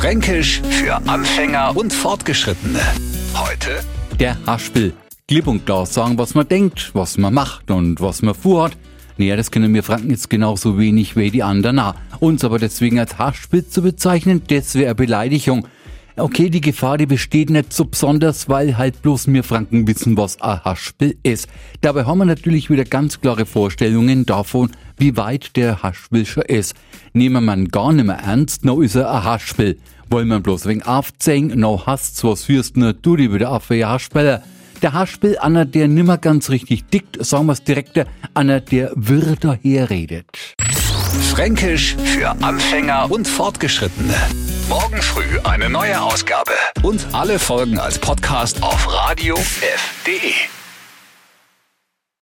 Fränkisch für Anfänger und Fortgeschrittene. Heute Der Haspel. Klipp und klar sagen, was man denkt, was man macht und was man vorhat. Naja, das können wir Franken jetzt genauso wenig wie die anderen auch. Uns aber deswegen als Haspel zu bezeichnen, das wäre Beleidigung. Okay, die Gefahr, die besteht nicht so besonders, weil halt bloß wir Franken wissen, was ein Haspel ist. Dabei haben wir natürlich wieder ganz klare Vorstellungen davon, wie weit der Haspel schon ist. Nehmen ihn gar nicht mehr ernst, noch ist er ein Haspel. Wollen ihn bloß wegen aufzählen, noch hast's was fürst nur du die wieder auf für Haspeller. Der Haspel, einer, der nimmer ganz richtig dickt, sagen wir's direkter, einer, der wirr daherredet. Fränkisch für Anfänger und Fortgeschrittene. Morgen früh eine neue Ausgabe. Und alle Folgen als Podcast auf radiof.de.